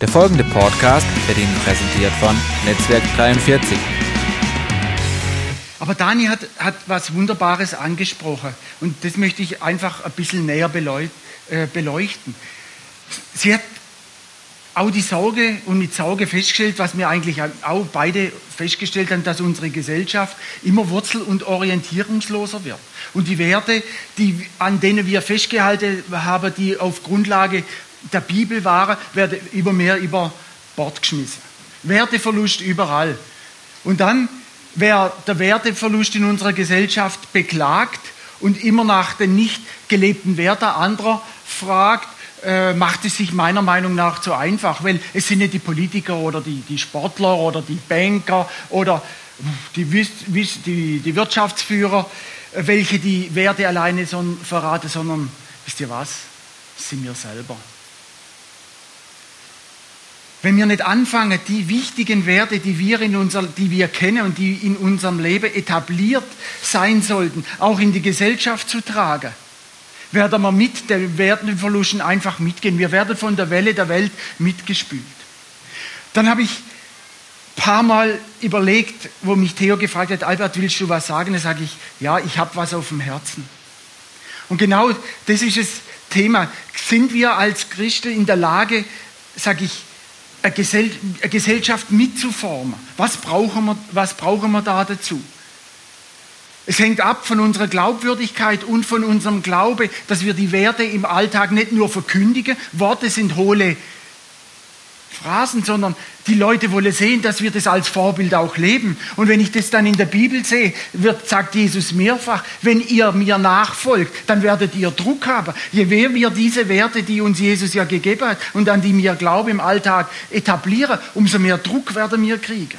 Der folgende Podcast wird Ihnen präsentiert von Netzwerk 43. Aber Dani hat, hat was Wunderbares angesprochen und das möchte ich einfach ein bisschen näher äh, beleuchten. Sie hat auch die Sorge und mit Sorge festgestellt, was wir eigentlich auch beide festgestellt haben, dass unsere Gesellschaft immer wurzel- und orientierungsloser wird. Und die Werte, die, an denen wir festgehalten haben, die auf Grundlage der Bibel waren, werden immer mehr über Bord geschmissen. Werteverlust überall. Und dann, wer der Werteverlust in unserer Gesellschaft beklagt und immer nach den nicht gelebten Werten anderer fragt, äh, macht es sich meiner Meinung nach zu einfach, weil es sind nicht die Politiker oder die, die Sportler oder die Banker oder die, die, die Wirtschaftsführer, welche die Werte alleine so verraten, sondern wisst ihr was? Sind wir selber. Wenn wir nicht anfangen, die wichtigen Werte, die wir, in unser, die wir kennen und die in unserem Leben etabliert sein sollten, auch in die Gesellschaft zu tragen, werden wir mit der Wertenverlusten einfach mitgehen. Wir werden von der Welle der Welt mitgespült. Dann habe ich ein paar Mal überlegt, wo mich Theo gefragt hat, Albert, willst du was sagen? Da sage ich, ja, ich habe was auf dem Herzen. Und genau das ist das Thema. Sind wir als Christen in der Lage, sage ich, eine, Gesell eine Gesellschaft mitzuformen. Was brauchen, wir, was brauchen wir da dazu? Es hängt ab von unserer Glaubwürdigkeit und von unserem Glaube, dass wir die Werte im Alltag nicht nur verkündigen. Worte sind hohle Phrasen, sondern die Leute wollen sehen, dass wir das als Vorbild auch leben. Und wenn ich das dann in der Bibel sehe, wird, sagt Jesus mehrfach, wenn ihr mir nachfolgt, dann werdet ihr Druck haben. Je mehr wir diese Werte, die uns Jesus ja gegeben hat und an die wir glauben im Alltag etablieren, umso mehr Druck werden wir kriegen.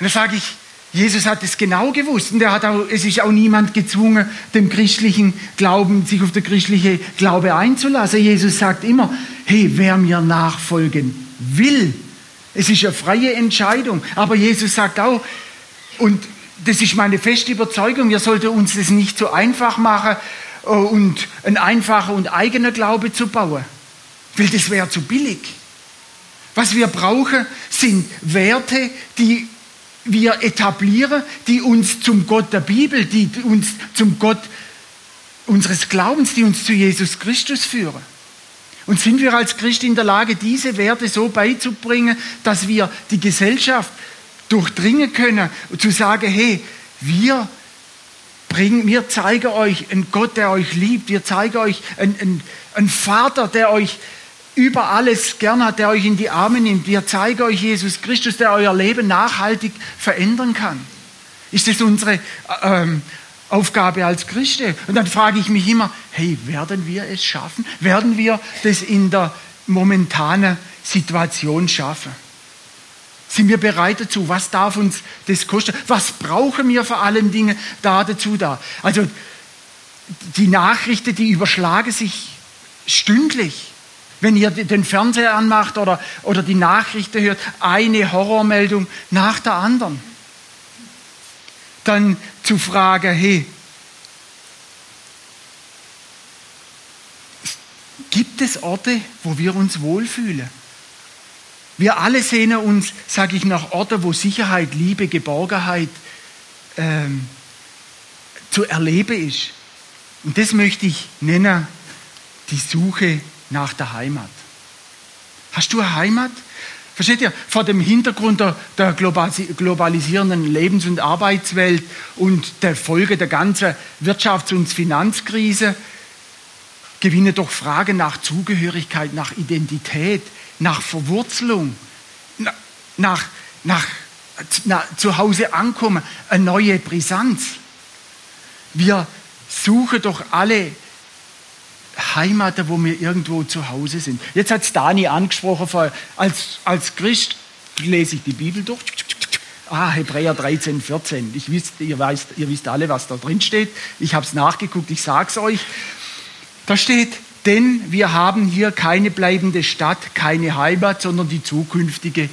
Und dann sage ich, Jesus hat es genau gewusst und er hat auch, es ist auch niemand gezwungen, dem christlichen Glauben, sich auf der christliche Glaube einzulassen. Jesus sagt immer, hey, wer mir nachfolgen will, es ist eine freie Entscheidung. Aber Jesus sagt auch, und das ist meine feste Überzeugung, wir sollten uns das nicht so einfach machen äh, und ein einfacher und eigener Glaube zu bauen, weil das wäre zu billig. Was wir brauchen, sind Werte, die wir etablieren, die uns zum Gott der Bibel, die uns zum Gott unseres Glaubens, die uns zu Jesus Christus führen. Und sind wir als Christ in der Lage, diese Werte so beizubringen, dass wir die Gesellschaft durchdringen können und zu sagen, hey, wir bringen, wir zeigen euch einen Gott, der euch liebt, wir zeigen euch einen, einen, einen Vater, der euch über alles gern hat, der euch in die Arme nimmt. Wir zeigen euch Jesus Christus, der euer Leben nachhaltig verändern kann. Ist das unsere ähm, Aufgabe als Christen? Und dann frage ich mich immer, hey, werden wir es schaffen? Werden wir das in der momentanen Situation schaffen? Sind wir bereit dazu? Was darf uns das kosten? Was brauchen wir vor allen Dingen da dazu da? Also die Nachrichten, die überschlagen sich stündlich. Wenn ihr den Fernseher anmacht oder, oder die Nachrichten hört, eine Horrormeldung nach der anderen. Dann zu fragen, hey, gibt es Orte, wo wir uns wohlfühlen? Wir alle sehnen uns, sage ich, nach Orten, wo Sicherheit, Liebe, Geborgenheit ähm, zu erleben ist. Und das möchte ich nennen, die Suche nach der Heimat. Hast du eine Heimat? Versteht ihr? Vor dem Hintergrund der, der globalisierenden Lebens- und Arbeitswelt und der Folge der ganzen Wirtschafts- und Finanzkrise gewinne doch Fragen nach Zugehörigkeit, nach Identität, nach Verwurzelung, nach, nach, nach zu Hause ankommen, eine neue Brisanz. Wir suchen doch alle Heimat, wo wir irgendwo zu Hause sind. Jetzt hat es Dani angesprochen, als, als Christ lese ich die Bibel durch. Ah, Hebräer 13, 14. Ich wisst, ihr, weißt, ihr wisst alle, was da drin steht. Ich habe es nachgeguckt, ich sage es euch. Da steht, denn wir haben hier keine bleibende Stadt, keine Heimat, sondern die zukünftige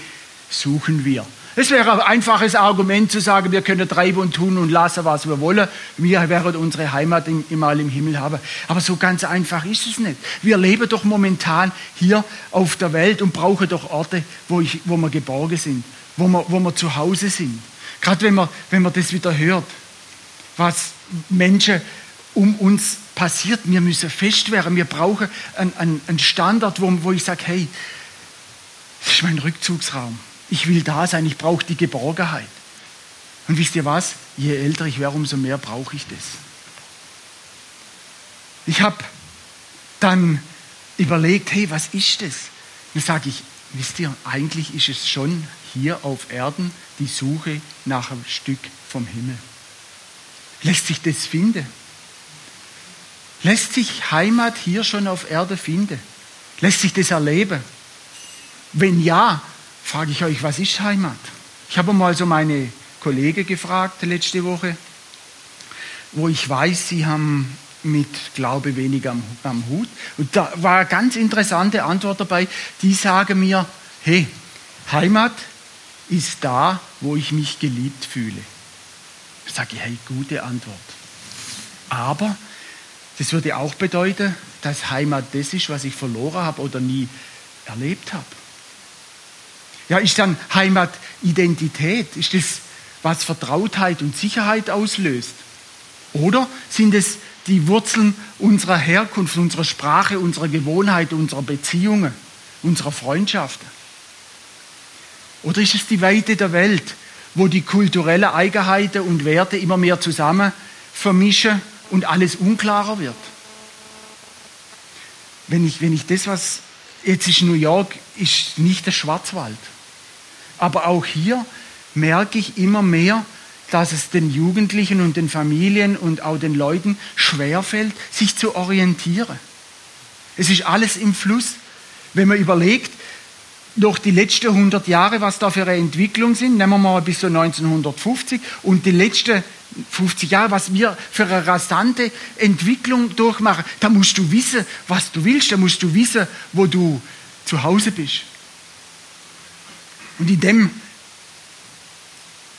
suchen wir. Es wäre ein einfaches Argument zu sagen, wir können treiben und tun und lassen, was wir wollen. Wir werden unsere Heimat immer im Himmel haben. Aber so ganz einfach ist es nicht. Wir leben doch momentan hier auf der Welt und brauchen doch Orte, wo, ich, wo wir geborgen sind, wo wir, wo wir zu Hause sind. Gerade wenn man, wenn man das wieder hört, was Menschen um uns passiert. Wir müssen fest werden. Wir brauchen einen, einen Standard, wo, wo ich sage, hey, das ist mein Rückzugsraum. Ich will da sein, ich brauche die Geborgenheit. Und wisst ihr was? Je älter ich werde, umso mehr brauche ich das. Ich habe dann überlegt, hey, was ist das? Dann sage ich, wisst ihr, eigentlich ist es schon hier auf Erden die Suche nach einem Stück vom Himmel. Lässt sich das finden? Lässt sich Heimat hier schon auf Erde finden? Lässt sich das erleben? Wenn ja, frage ich euch, was ist Heimat? Ich habe mal so meine Kollegen gefragt letzte Woche, wo ich weiß, sie haben mit Glaube weniger am, am Hut. Und da war eine ganz interessante Antwort dabei. Die sagen mir, hey, Heimat ist da, wo ich mich geliebt fühle. Da sage ich, hey, gute Antwort. Aber das würde auch bedeuten, dass Heimat das ist, was ich verloren habe oder nie erlebt habe. Ja, ist dann Heimat Identität? Ist das, was Vertrautheit und Sicherheit auslöst? Oder sind es die Wurzeln unserer Herkunft, unserer Sprache, unserer Gewohnheit, unserer Beziehungen, unserer Freundschaften? Oder ist es die Weite der Welt, wo die kulturellen Eigenheiten und Werte immer mehr zusammen vermischen und alles unklarer wird? Wenn ich, wenn ich das, was jetzt ist New York, ist nicht der Schwarzwald. Aber auch hier merke ich immer mehr, dass es den Jugendlichen und den Familien und auch den Leuten schwerfällt, sich zu orientieren. Es ist alles im Fluss. Wenn man überlegt, durch die letzten 100 Jahre, was da für eine Entwicklung sind, nehmen wir mal bis so 1950 und die letzten 50 Jahre, was wir für eine rasante Entwicklung durchmachen, da musst du wissen, was du willst, da musst du wissen, wo du zu Hause bist. Und in dem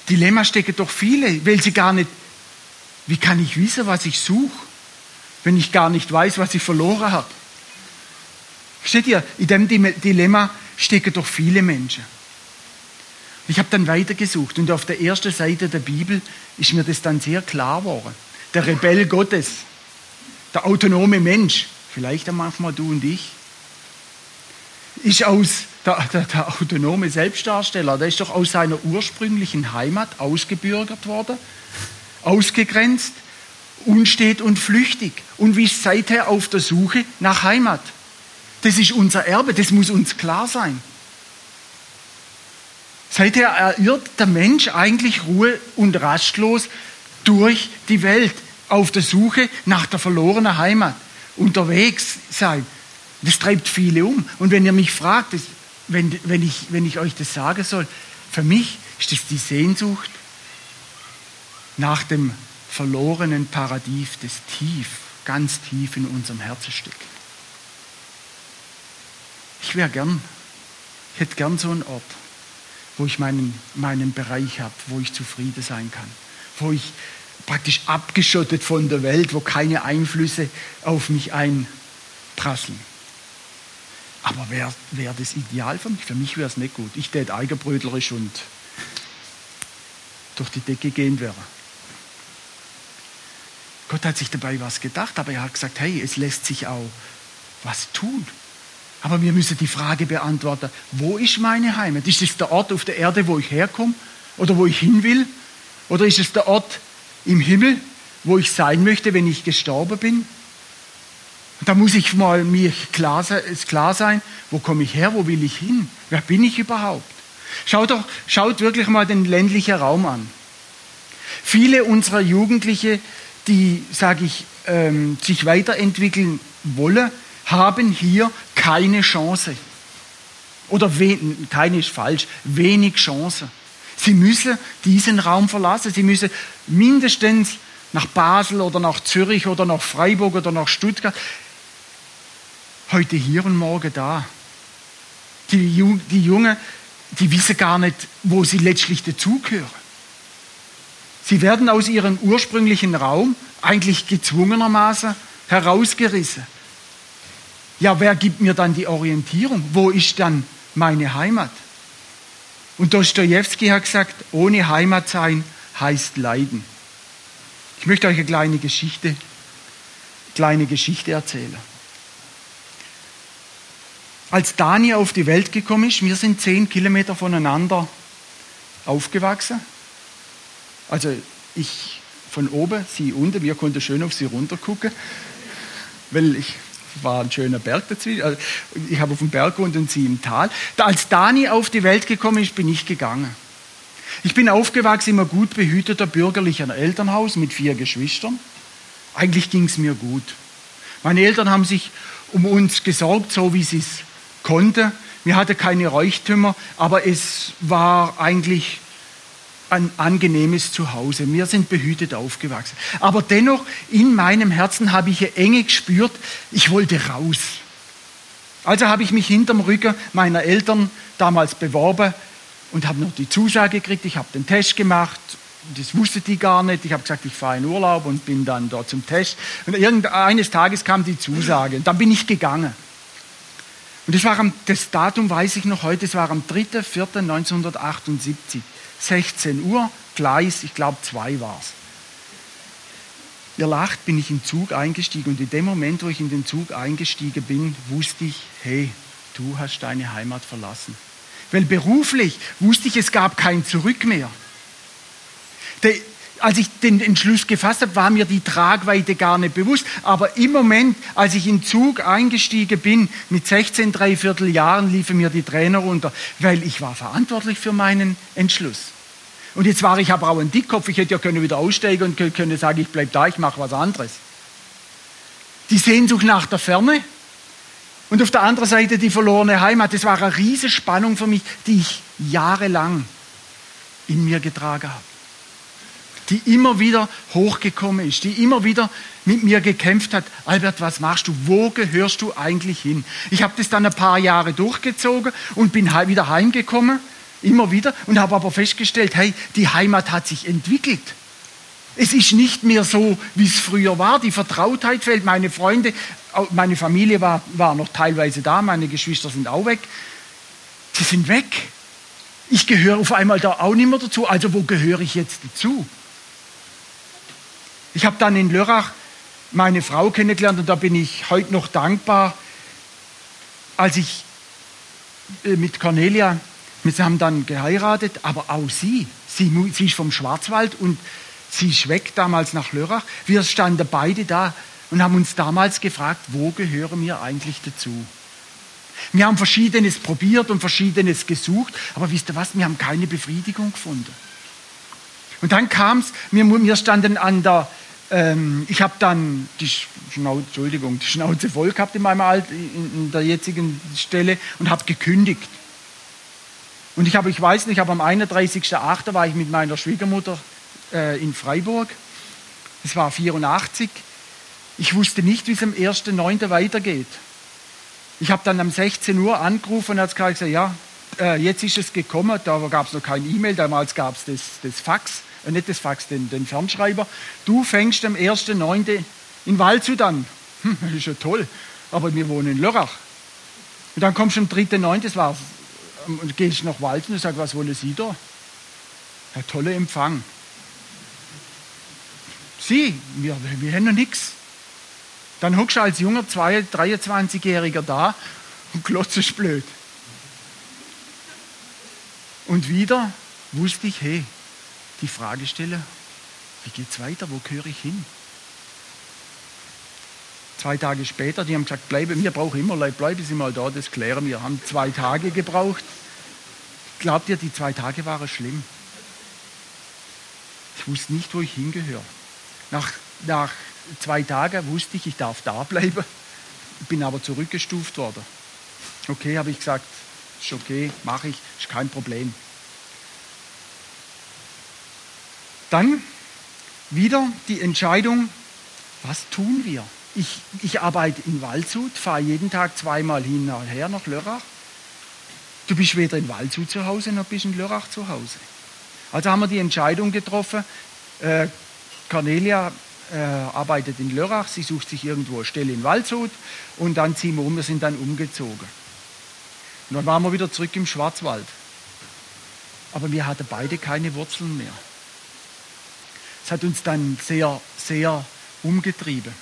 Dilemma stecken doch viele, weil sie gar nicht, wie kann ich wissen, was ich suche, wenn ich gar nicht weiß, was ich verloren habe? Versteht ihr, in dem Dilemma stecken doch viele Menschen. Ich habe dann weitergesucht und auf der ersten Seite der Bibel ist mir das dann sehr klar geworden. Der Rebell Gottes, der autonome Mensch, vielleicht manchmal du und ich, ist aus der, der, der, autonome Selbstdarsteller, der ist doch aus seiner ursprünglichen Heimat ausgebürgert worden, ausgegrenzt, unstet und flüchtig und ist seither auf der Suche nach Heimat. Das ist unser Erbe, das muss uns klar sein. Seither erirrt der Mensch eigentlich ruhe und rastlos durch die Welt auf der Suche nach der verlorenen Heimat, unterwegs sein. Das treibt viele um. Und wenn ihr mich fragt, das, wenn, wenn, ich, wenn ich euch das sagen soll, für mich ist das die Sehnsucht nach dem verlorenen Paradies, das tief, ganz tief in unserem Herzen steckt. Ich wäre gern, ich hätte gern so einen Ort, wo ich meinen, meinen Bereich habe, wo ich zufrieden sein kann, wo ich praktisch abgeschottet von der Welt, wo keine Einflüsse auf mich einprasseln. Aber wäre wär das ideal für mich? Für mich wäre es nicht gut. Ich tät eigenbrötlerisch und durch die Decke gehen wäre. Gott hat sich dabei was gedacht, aber er hat gesagt, hey, es lässt sich auch was tun. Aber wir müssen die Frage beantworten, wo ist meine Heimat? Ist es der Ort auf der Erde, wo ich herkomme oder wo ich hin will? Oder ist es der Ort im Himmel, wo ich sein möchte, wenn ich gestorben bin? Da muss ich mal mir klar, klar sein, wo komme ich her, wo will ich hin, wer bin ich überhaupt? Schaut doch, schaut wirklich mal den ländlichen Raum an. Viele unserer Jugendliche, die, sage ich, ähm, sich weiterentwickeln wollen, haben hier keine Chance. Oder keine ist falsch, wenig Chance. Sie müssen diesen Raum verlassen. Sie müssen mindestens nach Basel oder nach Zürich oder nach Freiburg oder nach Stuttgart heute hier und morgen da. Die, die Jungen, die wissen gar nicht, wo sie letztlich dazugehören. Sie werden aus ihrem ursprünglichen Raum eigentlich gezwungenermaßen herausgerissen. Ja, wer gibt mir dann die Orientierung? Wo ist dann meine Heimat? Und Dostoevsky hat gesagt, ohne Heimat sein heißt Leiden. Ich möchte euch eine kleine Geschichte, kleine Geschichte erzählen. Als Dani auf die Welt gekommen ist, wir sind zehn Kilometer voneinander aufgewachsen. Also ich von oben, sie unten, wir konnten schön auf sie runtergucken, weil ich war ein schöner Berg dazwischen. Also ich habe auf dem Berg und sie im Tal. Als Dani auf die Welt gekommen ist, bin ich gegangen. Ich bin aufgewachsen in einem gut behüteter bürgerlichen Elternhaus mit vier Geschwistern. Eigentlich ging es mir gut. Meine Eltern haben sich um uns gesorgt, so wie sie es konnten. Wir hatten keine Reichtümer, aber es war eigentlich ein angenehmes Zuhause. Wir sind behütet aufgewachsen. Aber dennoch, in meinem Herzen habe ich eine Enge gespürt, ich wollte raus. Also habe ich mich hinterm Rücken meiner Eltern damals beworben und habe noch die Zusage gekriegt. Ich habe den Test gemacht. Das wusste die gar nicht. Ich habe gesagt, ich fahre in Urlaub und bin dann dort zum Test. Und eines Tages kam die Zusage. Und dann bin ich gegangen. Und das war am, das Datum weiß ich noch heute, es war am 3.4.1978. 16 Uhr, Gleis, ich glaube zwei war es. Ihr lacht, bin ich im Zug eingestiegen und in dem Moment, wo ich in den Zug eingestiegen bin, wusste ich, hey, du hast deine Heimat verlassen. Weil beruflich wusste ich, es gab kein Zurück mehr. Der, als ich den Entschluss gefasst habe, war mir die Tragweite gar nicht bewusst. Aber im Moment, als ich in Zug eingestiegen bin, mit 16, dreiviertel Jahren liefen mir die Tränen runter, weil ich war verantwortlich für meinen Entschluss. Und jetzt war ich aber auch ein Dickkopf, ich hätte ja können wieder aussteigen und können sagen, ich bleibe da, ich mache was anderes. Die Sehnsucht nach der Ferne und auf der anderen Seite die verlorene Heimat, das war eine riesige Spannung für mich, die ich jahrelang in mir getragen habe die immer wieder hochgekommen ist, die immer wieder mit mir gekämpft hat. Albert, was machst du? Wo gehörst du eigentlich hin? Ich habe das dann ein paar Jahre durchgezogen und bin wieder heimgekommen, immer wieder, und habe aber festgestellt, hey, die Heimat hat sich entwickelt. Es ist nicht mehr so, wie es früher war. Die Vertrautheit fällt. Meine Freunde, meine Familie war, war noch teilweise da, meine Geschwister sind auch weg. Sie sind weg. Ich gehöre auf einmal da auch nicht mehr dazu. Also wo gehöre ich jetzt dazu? Ich habe dann in Lörrach meine Frau kennengelernt und da bin ich heute noch dankbar, als ich äh, mit Cornelia, wir haben dann geheiratet, aber auch sie, sie, sie ist vom Schwarzwald und sie ist weg damals nach Lörrach. Wir standen beide da und haben uns damals gefragt, wo gehören wir eigentlich dazu? Wir haben Verschiedenes probiert und Verschiedenes gesucht, aber wisst ihr was, wir haben keine Befriedigung gefunden. Und dann kam es, wir, wir standen an der ähm, ich habe dann die Schnauze, Entschuldigung, die Schnauze voll gehabt in meinem Alt, in, der jetzigen Stelle und habe gekündigt. Und ich habe, ich weiß nicht, aber am 31.08. war ich mit meiner Schwiegermutter äh, in Freiburg. Es war 84. Ich wusste nicht, wie es am 1.9. weitergeht. Ich habe dann um 16 Uhr angerufen und hat gesagt, ja, äh, jetzt ist es gekommen. Da gab es noch kein E-Mail, damals gab es das, das Fax äh, nicht das Fax, den, den Fernschreiber, du fängst am 1.9. in Waldshut an. Hm, das ist ja toll, aber wir wohnen in Lörrach. Und dann kommst du am 3.9., das war's, und gehst nach Waldshut und sagst, was wollen Sie da? Ein toller Empfang. Sie, wir, wir haben noch nichts. Dann hockst du als junger 23-Jähriger da und glotzt blöd. Und wieder wusste ich, hey, die Frage stelle, wie geht es weiter, wo gehöre ich hin? Zwei Tage später, die haben gesagt, bleibe, wir brauchen immer Leute, bleiben Sie mal da, das klären wir. Haben zwei Tage gebraucht. Glaubt ihr, die zwei Tage waren schlimm? Ich wusste nicht, wo ich hingehöre. Nach, nach zwei Tagen wusste ich, ich darf da bleiben, bin aber zurückgestuft worden. Okay, habe ich gesagt, ist okay, mache ich, ist kein Problem. Dann wieder die Entscheidung, was tun wir? Ich, ich arbeite in Waldshut, fahre jeden Tag zweimal hin und her nach Lörrach. Du bist weder in Waldshut zu Hause, noch bist in Lörrach zu Hause. Also haben wir die Entscheidung getroffen, äh, Cornelia äh, arbeitet in Lörrach, sie sucht sich irgendwo eine Stelle in Waldshut und dann ziehen wir um, wir sind dann umgezogen. Und dann waren wir wieder zurück im Schwarzwald. Aber wir hatten beide keine Wurzeln mehr. Hat uns dann sehr, sehr umgetrieben.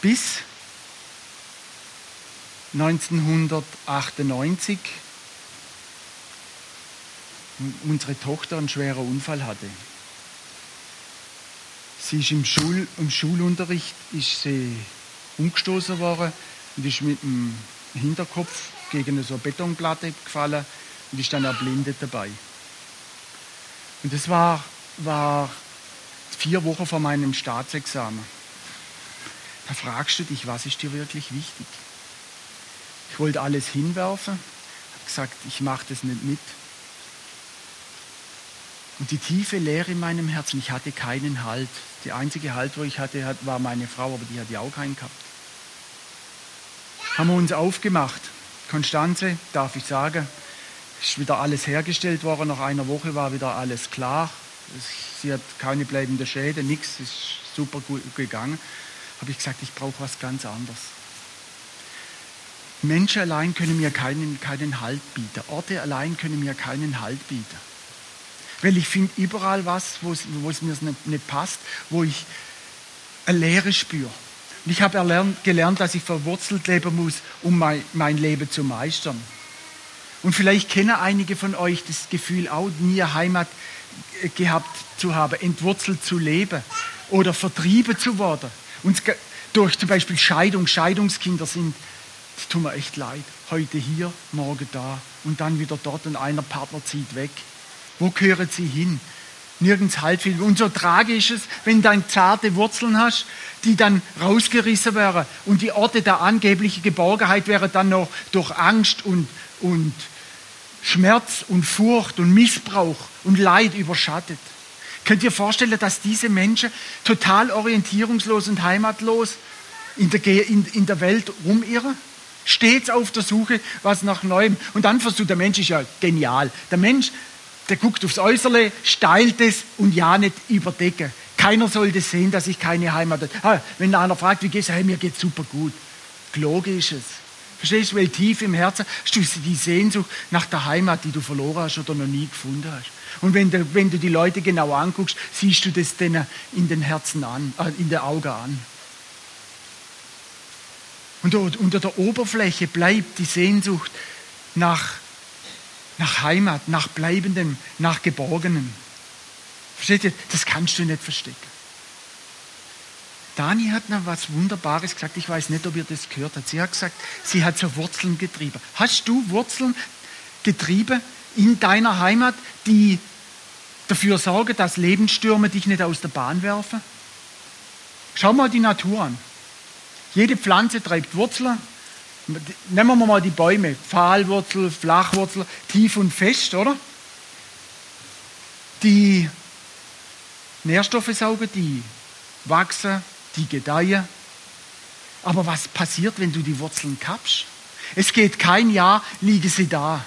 Bis 1998 unsere Tochter einen schweren Unfall hatte. Sie ist im, Schul, im Schulunterricht ist sie umgestoßen worden und ist mit dem Hinterkopf gegen so eine Betonplatte gefallen und ist dann erblindet dabei. Und das war, war vier Wochen vor meinem Staatsexamen. Da fragst du dich, was ist dir wirklich wichtig? Ich wollte alles hinwerfen, habe gesagt, ich mache das nicht mit. Und die tiefe Leere in meinem Herzen, ich hatte keinen Halt. Die einzige Halt, wo ich hatte, war meine Frau, aber die hat ja auch keinen gehabt. Haben wir uns aufgemacht. Konstanze, darf ich sagen, ist wieder alles hergestellt worden. Nach einer Woche war wieder alles klar. Sie hat keine bleibende Schäden, nichts, ist super gut gegangen. Habe ich gesagt, ich brauche was ganz anderes. Menschen allein können mir keinen, keinen Halt bieten. Orte allein können mir keinen Halt bieten. Weil ich finde überall was, wo es mir nicht, nicht passt, wo ich eine Leere spüre. Und ich habe gelernt, dass ich verwurzelt leben muss, um mein, mein Leben zu meistern. Und vielleicht kennen einige von euch das Gefühl auch, nie Heimat gehabt zu haben, entwurzelt zu leben oder vertrieben zu werden. Und durch zum Beispiel Scheidung, Scheidungskinder sind, das tut mir echt leid. Heute hier, morgen da und dann wieder dort und einer Partner zieht weg. Wo gehören sie hin? Nirgends Halt Und so tragisch ist es, wenn du dann zarte Wurzeln hast, die dann rausgerissen wären und die Orte der angeblichen Geborgenheit wäre dann noch durch Angst und, und Schmerz und Furcht und Missbrauch und Leid überschattet. Könnt ihr vorstellen, dass diese Menschen total orientierungslos und heimatlos in der, in, in der Welt rumirren? Stets auf der Suche, was nach Neuem. Und dann versucht, der Mensch ist ja genial. Der Mensch der guckt aufs Äußere, steilt es und ja nicht überdecken. Keiner sollte sehen, dass ich keine Heimat habe. Wenn einer fragt, wie geht's, hey, mir geht's super gut. Gelogen ist es. Verstehst du, weil tief im Herzen hast du die Sehnsucht nach der Heimat, die du verloren hast oder noch nie gefunden hast. Und wenn du, wenn du die Leute genau anguckst, siehst du das denen in den Herzen an, äh, in den Augen an. Und unter der Oberfläche bleibt die Sehnsucht nach nach Heimat, nach Bleibendem, nach Geborgenem. Versteht ihr? Das kannst du nicht verstecken. Dani hat noch was Wunderbares gesagt. Ich weiß nicht, ob ihr das gehört habt. Sie hat gesagt, sie hat so Wurzeln getrieben. Hast du Wurzeln getrieben in deiner Heimat, die dafür sorgen, dass Lebensstürme dich nicht aus der Bahn werfen? Schau mal die Natur an. Jede Pflanze treibt Wurzeln, Nehmen wir mal die Bäume. Pfahlwurzel, Flachwurzel, tief und fest, oder? Die Nährstoffe saugen, die wachsen, die gedeihen. Aber was passiert, wenn du die Wurzeln kappst? Es geht kein Jahr, liegen sie da.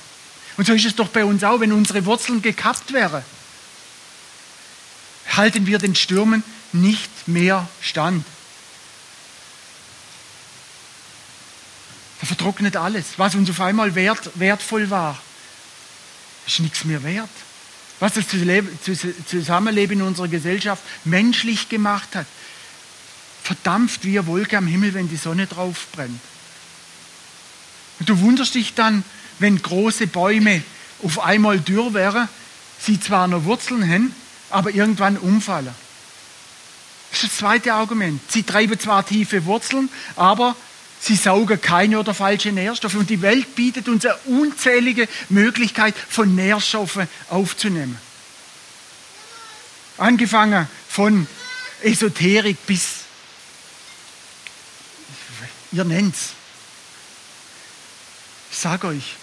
Und so ist es doch bei uns auch, wenn unsere Wurzeln gekappt wären. Halten wir den Stürmen nicht mehr stand. Da vertrocknet alles. Was uns auf einmal wert, wertvoll war, ist nichts mehr wert. Was das Zusammenleben in unserer Gesellschaft menschlich gemacht hat, verdampft wie eine Wolke am Himmel, wenn die Sonne drauf brennt. Und du wunderst dich dann, wenn große Bäume auf einmal dürr wären, sie zwar noch Wurzeln haben, aber irgendwann umfallen. Das ist das zweite Argument. Sie treiben zwar tiefe Wurzeln, aber Sie saugen keine oder falsche Nährstoffe. Und die Welt bietet uns eine unzählige Möglichkeit, von Nährstoffen aufzunehmen. Angefangen von Esoterik bis, ihr nennt's. Ich sage euch,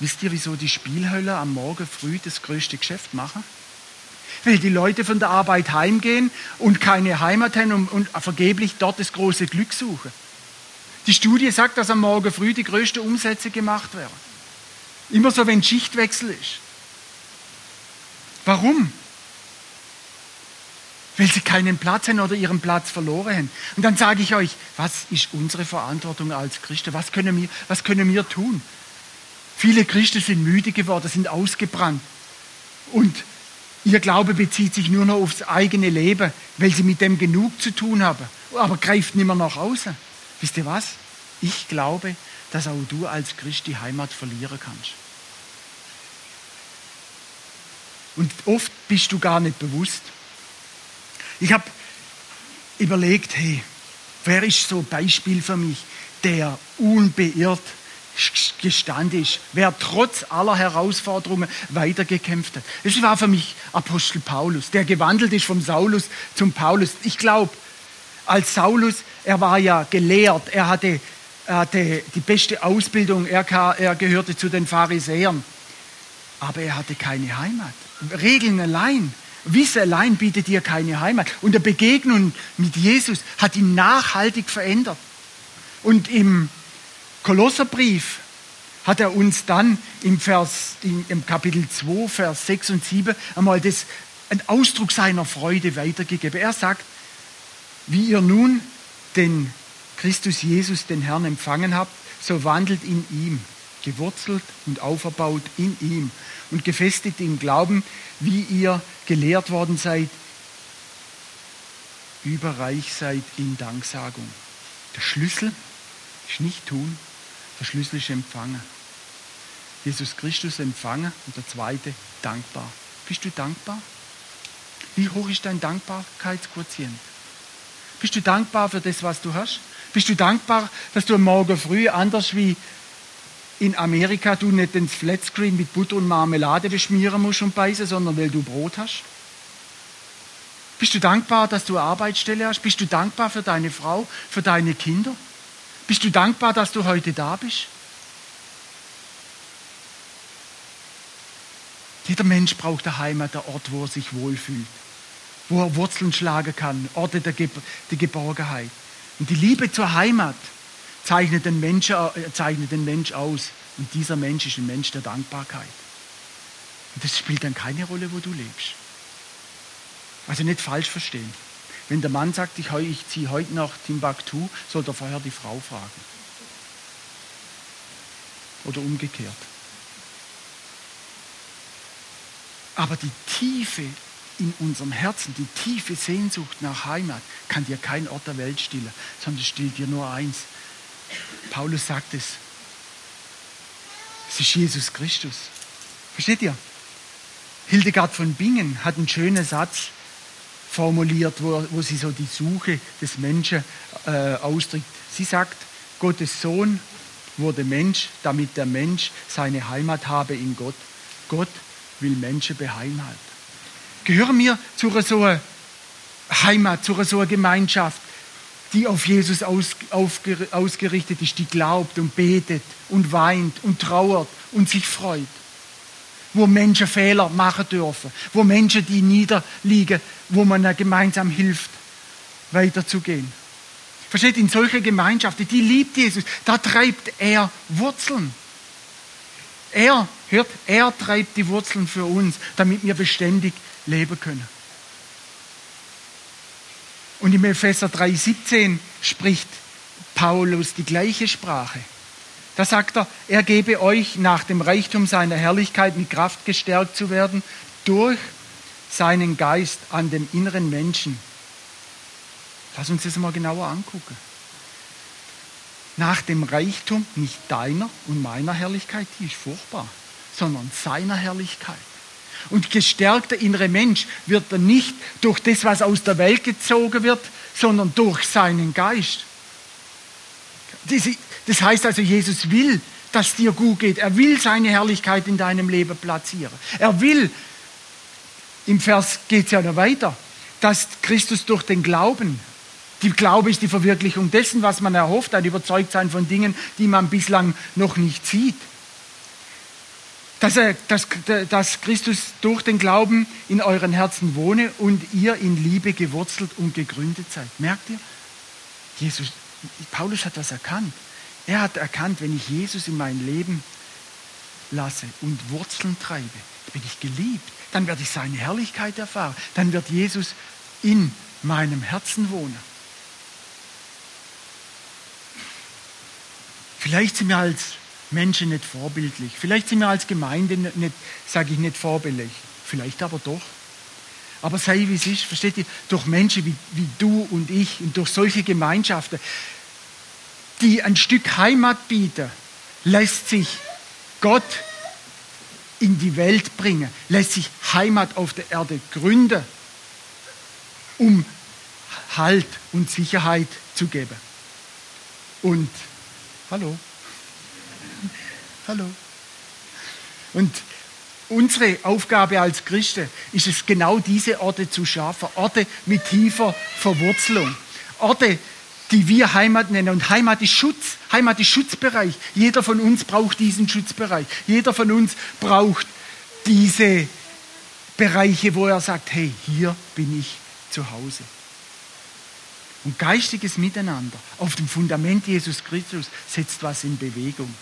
wisst ihr, wieso die Spielhölle am Morgen früh das größte Geschäft machen? Weil die Leute von der Arbeit heimgehen und keine Heimat haben und vergeblich dort das große Glück suchen. Die Studie sagt, dass am Morgen früh die größten Umsätze gemacht werden. Immer so, wenn Schichtwechsel ist. Warum? Weil sie keinen Platz haben oder ihren Platz verloren haben. Und dann sage ich euch, was ist unsere Verantwortung als Christen? Was können wir, was können wir tun? Viele Christen sind müde geworden, sind ausgebrannt. Und ihr Glaube bezieht sich nur noch aufs eigene Leben, weil sie mit dem genug zu tun haben. Aber greift nicht mehr nach außen. Wisst ihr was? Ich glaube, dass auch du als Christ die Heimat verlieren kannst. Und oft bist du gar nicht bewusst. Ich habe überlegt, hey, wer ist so ein Beispiel für mich, der unbeirrt gestanden ist, wer trotz aller Herausforderungen weitergekämpft hat. Es war für mich Apostel Paulus, der gewandelt ist vom Saulus zum Paulus. Ich glaube, als Saulus, er war ja gelehrt, er hatte, er hatte die beste Ausbildung, er, er gehörte zu den Pharisäern, aber er hatte keine Heimat. Regeln allein, Wissen allein bietet dir keine Heimat. Und die Begegnung mit Jesus hat ihn nachhaltig verändert. Und im Kolosserbrief hat er uns dann im, Vers, im Kapitel 2, Vers 6 und 7 einmal das, einen Ausdruck seiner Freude weitergegeben. Er sagt, wie ihr nun den Christus Jesus, den Herrn, empfangen habt, so wandelt in ihm, gewurzelt und auferbaut in ihm und gefestigt im Glauben, wie ihr gelehrt worden seid, überreich seid in Danksagung. Der Schlüssel ist nicht tun, der Schlüssel ist empfangen. Jesus Christus empfangen und der zweite dankbar. Bist du dankbar? Wie hoch ist dein Dankbarkeitsquotient? Bist du dankbar für das, was du hast? Bist du dankbar, dass du Morgen früh anders wie in Amerika du nicht den Flatscreen mit Butter und Marmelade beschmieren musst und beißen, sondern weil du Brot hast? Bist du dankbar, dass du eine Arbeitsstelle hast? Bist du dankbar für deine Frau, für deine Kinder? Bist du dankbar, dass du heute da bist? Jeder Mensch braucht eine Heimat, einen Ort, wo er sich wohlfühlt, wo er Wurzeln schlagen kann, Orte der, Ge der Geborgenheit. Und die Liebe zur Heimat zeichnet den, Menschen, äh, zeichnet den Mensch aus. Und dieser Mensch ist ein Mensch der Dankbarkeit. Und das spielt dann keine Rolle, wo du lebst. Also nicht falsch verstehen. Wenn der Mann sagt, ich, ich ziehe heute nach Timbuktu, soll er vorher die Frau fragen. Oder umgekehrt. Aber die Tiefe in unserem Herzen, die tiefe Sehnsucht nach Heimat, kann dir kein Ort der Welt stillen, sondern es stillt dir nur eins. Paulus sagt es. Es ist Jesus Christus. Versteht ihr? Hildegard von Bingen hat einen schönen Satz formuliert, wo, wo sie so die Suche des Menschen äh, ausdrückt. Sie sagt, Gottes Sohn wurde Mensch, damit der Mensch seine Heimat habe in Gott. Gott will Menschen beheimalten. Gehören wir zu so Heimat, zu so Gemeinschaft, die auf Jesus aus, ausgerichtet ist, die glaubt und betet und weint und trauert und sich freut wo Menschen Fehler machen dürfen, wo Menschen, die niederliegen, wo man gemeinsam hilft, weiterzugehen. Versteht, in solche Gemeinschaften, die liebt Jesus, da treibt er Wurzeln. Er, hört, er treibt die Wurzeln für uns, damit wir beständig leben können. Und im Epheser 3,17 spricht Paulus die gleiche Sprache. Da sagt er, er gebe euch nach dem Reichtum seiner Herrlichkeit mit Kraft gestärkt zu werden durch seinen Geist an dem inneren Menschen. Lass uns das mal genauer angucken. Nach dem Reichtum nicht deiner und meiner Herrlichkeit, die ist furchtbar, sondern seiner Herrlichkeit. Und gestärkter innere Mensch wird er nicht durch das, was aus der Welt gezogen wird, sondern durch seinen Geist. Das heißt also, Jesus will, dass dir gut geht. Er will seine Herrlichkeit in deinem Leben platzieren. Er will, im Vers geht es ja noch weiter, dass Christus durch den Glauben, die Glaube ist die Verwirklichung dessen, was man erhofft, ein Überzeugtsein von Dingen, die man bislang noch nicht sieht. Dass, er, dass, dass Christus durch den Glauben in euren Herzen wohne und ihr in Liebe gewurzelt und gegründet seid. Merkt ihr? Jesus, Paulus hat das erkannt. Er hat erkannt, wenn ich Jesus in mein Leben lasse und Wurzeln treibe, bin ich geliebt. Dann werde ich seine Herrlichkeit erfahren. Dann wird Jesus in meinem Herzen wohnen. Vielleicht sind wir als Menschen nicht vorbildlich. Vielleicht sind wir als Gemeinde nicht, sage ich nicht vorbildlich. Vielleicht aber doch. Aber sei wie es ist, versteht ihr, durch Menschen wie, wie du und ich und durch solche Gemeinschaften, die ein Stück Heimat bieten, lässt sich Gott in die Welt bringen, lässt sich Heimat auf der Erde gründen, um Halt und Sicherheit zu geben. Und, hallo, hallo. Und unsere Aufgabe als Christen ist es, genau diese Orte zu schaffen. Orte mit tiefer Verwurzelung. Orte, die wir Heimat nennen. Und Heimat ist Schutz. Heimat ist Schutzbereich. Jeder von uns braucht diesen Schutzbereich. Jeder von uns braucht diese Bereiche, wo er sagt, hey, hier bin ich zu Hause. Und geistiges Miteinander auf dem Fundament Jesus Christus setzt was in Bewegung.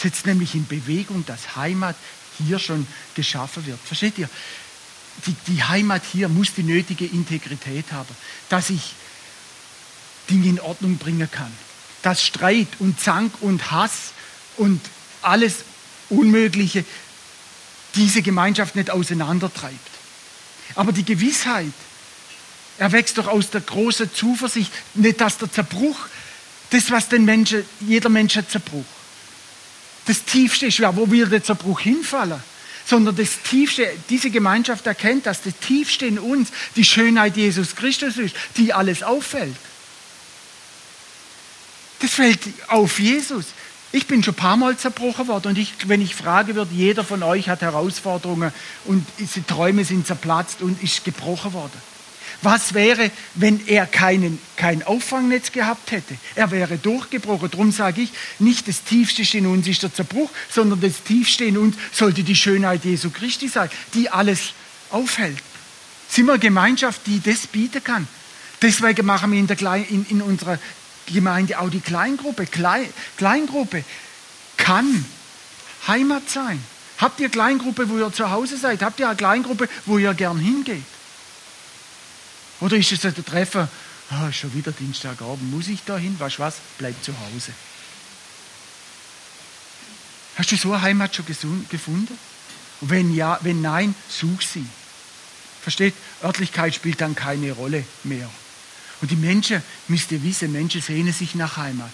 Setzt nämlich in Bewegung, dass Heimat hier schon geschaffen wird. Versteht ihr? Die, die Heimat hier muss die nötige Integrität haben, dass ich Dinge in Ordnung bringen kann. Dass Streit und Zank und Hass und alles Unmögliche diese Gemeinschaft nicht auseinandertreibt. Aber die Gewissheit erwächst doch aus der großen Zuversicht, nicht dass der Zerbruch, das was den Menschen, jeder Mensch hat Zerbruch. Das Tiefste ist ja, wo wir der Zerbruch hinfallen sondern das Tiefste, diese Gemeinschaft erkennt, dass das Tiefste in uns die Schönheit Jesus Christus ist, die alles auffällt. Das fällt auf Jesus. Ich bin schon ein paar Mal zerbrochen worden und ich, wenn ich frage würde, jeder von euch hat Herausforderungen und diese Träume sind zerplatzt und ist gebrochen worden. Was wäre, wenn er keinen, kein Auffangnetz gehabt hätte? Er wäre durchgebrochen. Darum sage ich, nicht das Tiefste in uns ist der Zerbruch, sondern das Tiefste in uns sollte die Schönheit Jesu Christi sein, die alles aufhält. Sind wir eine Gemeinschaft, die das bieten kann? Deswegen machen wir in, der, in, in unserer Gemeinde auch die Kleingruppe. Klein, Kleingruppe kann Heimat sein. Habt ihr Kleingruppe, wo ihr zu Hause seid? Habt ihr eine Kleingruppe, wo ihr gern hingeht? Oder ist es ein Treffen, oh, schon wieder Dienstagabend, muss ich da hin? Weißt du was? Bleib zu Hause. Hast du so eine Heimat schon gefunden? Und wenn ja, wenn nein, such sie. Versteht? Örtlichkeit spielt dann keine Rolle mehr. Und die Menschen, müsst ihr wissen, Menschen sehnen sich nach Heimat.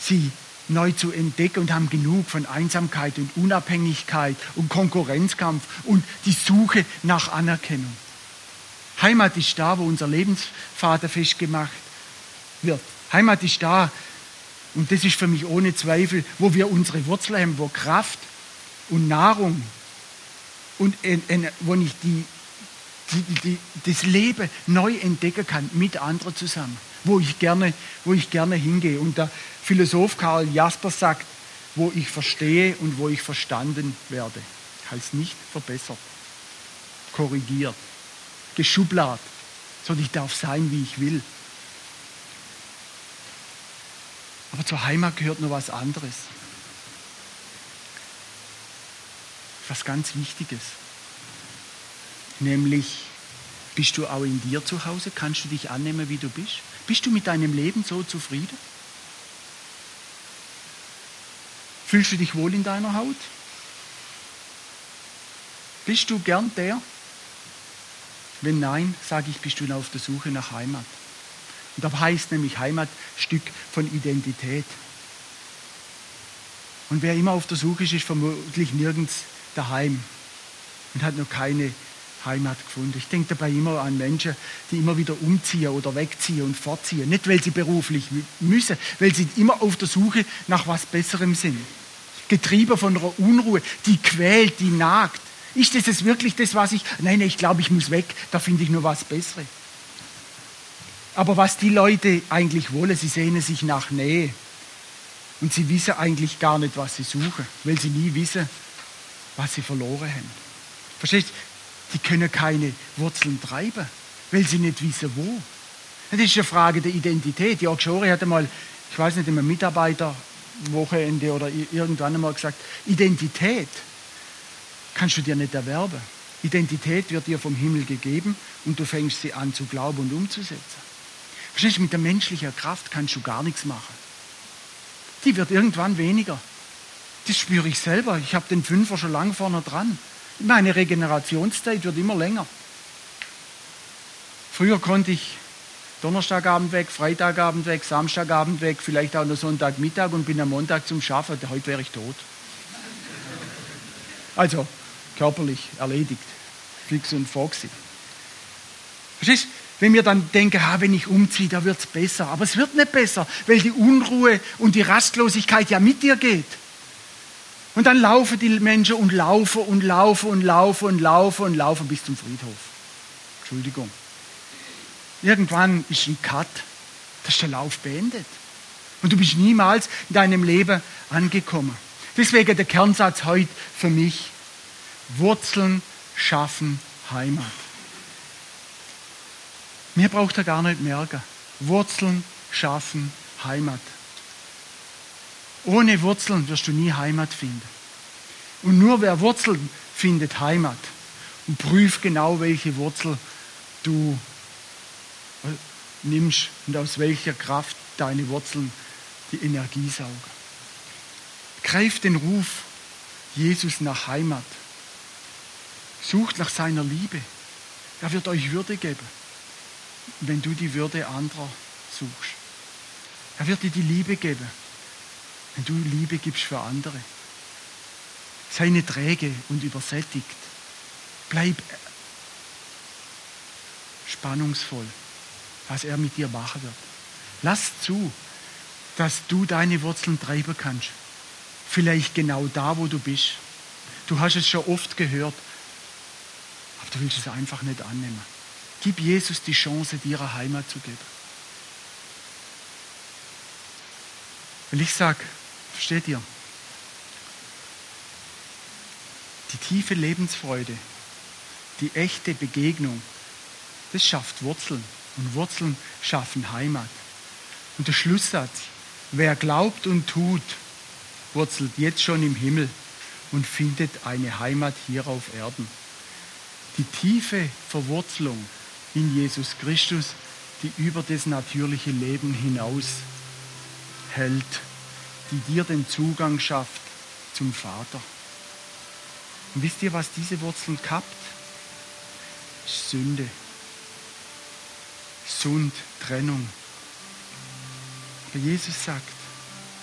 Sie neu zu entdecken und haben genug von Einsamkeit und Unabhängigkeit und Konkurrenzkampf und die Suche nach Anerkennung. Heimat ist da, wo unser Lebensvater festgemacht wird. Heimat ist da, und das ist für mich ohne Zweifel, wo wir unsere Wurzeln haben, wo Kraft und Nahrung und wo ich die, die, die, das Leben neu entdecken kann mit anderen zusammen, wo ich gerne, wo ich gerne hingehe. Und der Philosoph Karl Jasper sagt, wo ich verstehe und wo ich verstanden werde. Heißt nicht verbessert, korrigiert geschublad, sondern ich darf sein, wie ich will. Aber zur Heimat gehört noch was anderes. Was ganz Wichtiges. Nämlich, bist du auch in dir zu Hause? Kannst du dich annehmen, wie du bist? Bist du mit deinem Leben so zufrieden? Fühlst du dich wohl in deiner Haut? Bist du gern der, wenn nein, sage ich, bist du auf der Suche nach Heimat. Und da heißt nämlich Heimat Stück von Identität. Und wer immer auf der Suche ist, ist vermutlich nirgends daheim und hat noch keine Heimat gefunden. Ich denke dabei immer an Menschen, die immer wieder umziehen oder wegziehen und fortziehen. Nicht, weil sie beruflich müssen, weil sie immer auf der Suche nach was Besserem sind. Getrieben von einer Unruhe, die quält, die nagt. Ist das wirklich das, was ich. Nein, ich glaube, ich muss weg, da finde ich nur was Besseres. Aber was die Leute eigentlich wollen, sie sehnen sich nach Nähe. Und sie wissen eigentlich gar nicht, was sie suchen, weil sie nie wissen, was sie verloren haben. Verstehst du? Die können keine Wurzeln treiben, weil sie nicht wissen, wo. Das ist eine Frage der Identität. Jörg Schore hatte mal, ich weiß nicht, einem Mitarbeiter Wochenende oder irgendwann einmal gesagt, Identität kannst du dir nicht erwerben. Identität wird dir vom Himmel gegeben und du fängst sie an zu glauben und umzusetzen. Verstehst du, mit der menschlichen Kraft kannst du gar nichts machen. Die wird irgendwann weniger. Das spüre ich selber. Ich habe den Fünfer schon lange vorne dran. Meine Regenerationszeit wird immer länger. Früher konnte ich Donnerstagabend weg, Freitagabend weg, Samstagabend weg, vielleicht auch noch Sonntagmittag und bin am Montag zum Schaffen. Heute wäre ich tot. Also körperlich erledigt. Fix und foxy. Verstehst Wenn wir dann denken, ah, wenn ich umziehe, da wird es besser. Aber es wird nicht besser, weil die Unruhe und die Rastlosigkeit ja mit dir geht. Und dann laufen die Menschen und laufen und laufen und laufen und laufen und laufen bis zum Friedhof. Entschuldigung. Irgendwann ist ein Cut. Das ist der Lauf beendet. Und du bist niemals in deinem Leben angekommen. Deswegen der Kernsatz heute für mich. Wurzeln schaffen Heimat. Mir braucht er gar nicht merken. Wurzeln schaffen Heimat. Ohne Wurzeln wirst du nie Heimat finden. Und nur wer Wurzeln findet Heimat. Und prüf genau, welche Wurzel du äh, nimmst und aus welcher Kraft deine Wurzeln die Energie saugen. Greif den Ruf Jesus nach Heimat. Sucht nach seiner Liebe. Er wird euch Würde geben, wenn du die Würde anderer suchst. Er wird dir die Liebe geben, wenn du Liebe gibst für andere. Sei nicht träge und übersättigt. Bleib spannungsvoll, was er mit dir machen wird. Lass zu, dass du deine Wurzeln treiben kannst. Vielleicht genau da, wo du bist. Du hast es schon oft gehört, aber du willst es einfach nicht annehmen. Gib Jesus die Chance, dir eine Heimat zu geben. Weil ich sage, versteht ihr? Die tiefe Lebensfreude, die echte Begegnung, das schafft Wurzeln. Und Wurzeln schaffen Heimat. Und der Schlusssatz, wer glaubt und tut, wurzelt jetzt schon im Himmel und findet eine Heimat hier auf Erden. Die tiefe Verwurzelung in Jesus Christus, die über das natürliche Leben hinaus hält, die dir den Zugang schafft zum Vater. Und wisst ihr, was diese Wurzeln kappt? Sünde. Sund, Trennung. Aber Jesus sagt,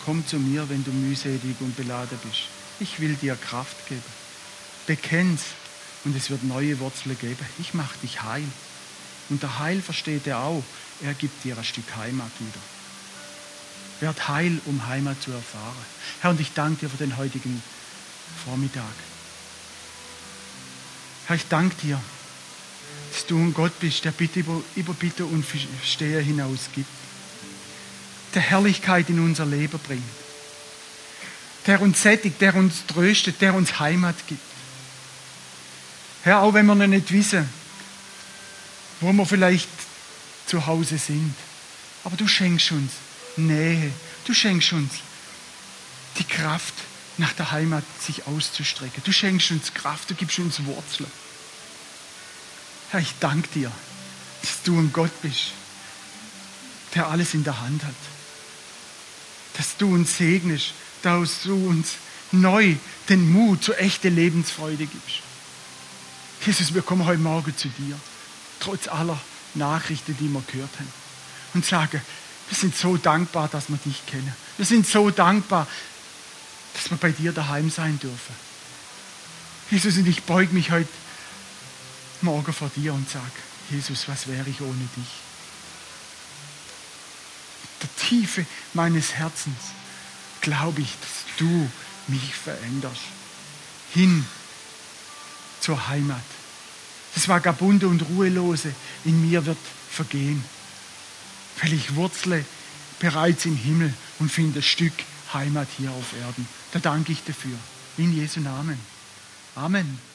komm zu mir, wenn du mühselig und beladen bist. Ich will dir Kraft geben. Bekenn's und es wird neue Wurzeln geben. Ich mache dich heil. Und der Heil versteht er auch. Er gibt dir ein Stück Heimat wieder. Werd heil, um Heimat zu erfahren. Herr, und ich danke dir für den heutigen Vormittag. Herr, ich danke dir, dass du ein Gott bist, der Bitte über, über Bitte und Verstehe hinaus gibt. Der Herrlichkeit in unser Leben bringt. Der uns sättigt, der uns tröstet, der uns Heimat gibt. Herr, auch wenn wir noch nicht wissen, wo wir vielleicht zu Hause sind. Aber du schenkst uns Nähe. Du schenkst uns die Kraft, nach der Heimat sich auszustrecken. Du schenkst uns Kraft, du gibst uns Wurzeln. Herr, ich danke dir, dass du ein Gott bist, der alles in der Hand hat. Dass du uns segnest, dass du uns neu den Mut zur echten Lebensfreude gibst. Jesus, wir kommen heute Morgen zu dir, trotz aller Nachrichten, die wir gehört haben, und sagen, wir sind so dankbar, dass wir dich kennen. Wir sind so dankbar, dass wir bei dir daheim sein dürfen. Jesus, und ich beug mich heute Morgen vor dir und sage, Jesus, was wäre ich ohne dich? Der Tiefe meines Herzens glaube ich, dass du mich veränderst. Hin zur Heimat. Das Vagabunde und Ruhelose in mir wird vergehen, weil ich wurzle bereits im Himmel und finde ein Stück Heimat hier auf Erden. Da danke ich dafür. In Jesu Namen. Amen.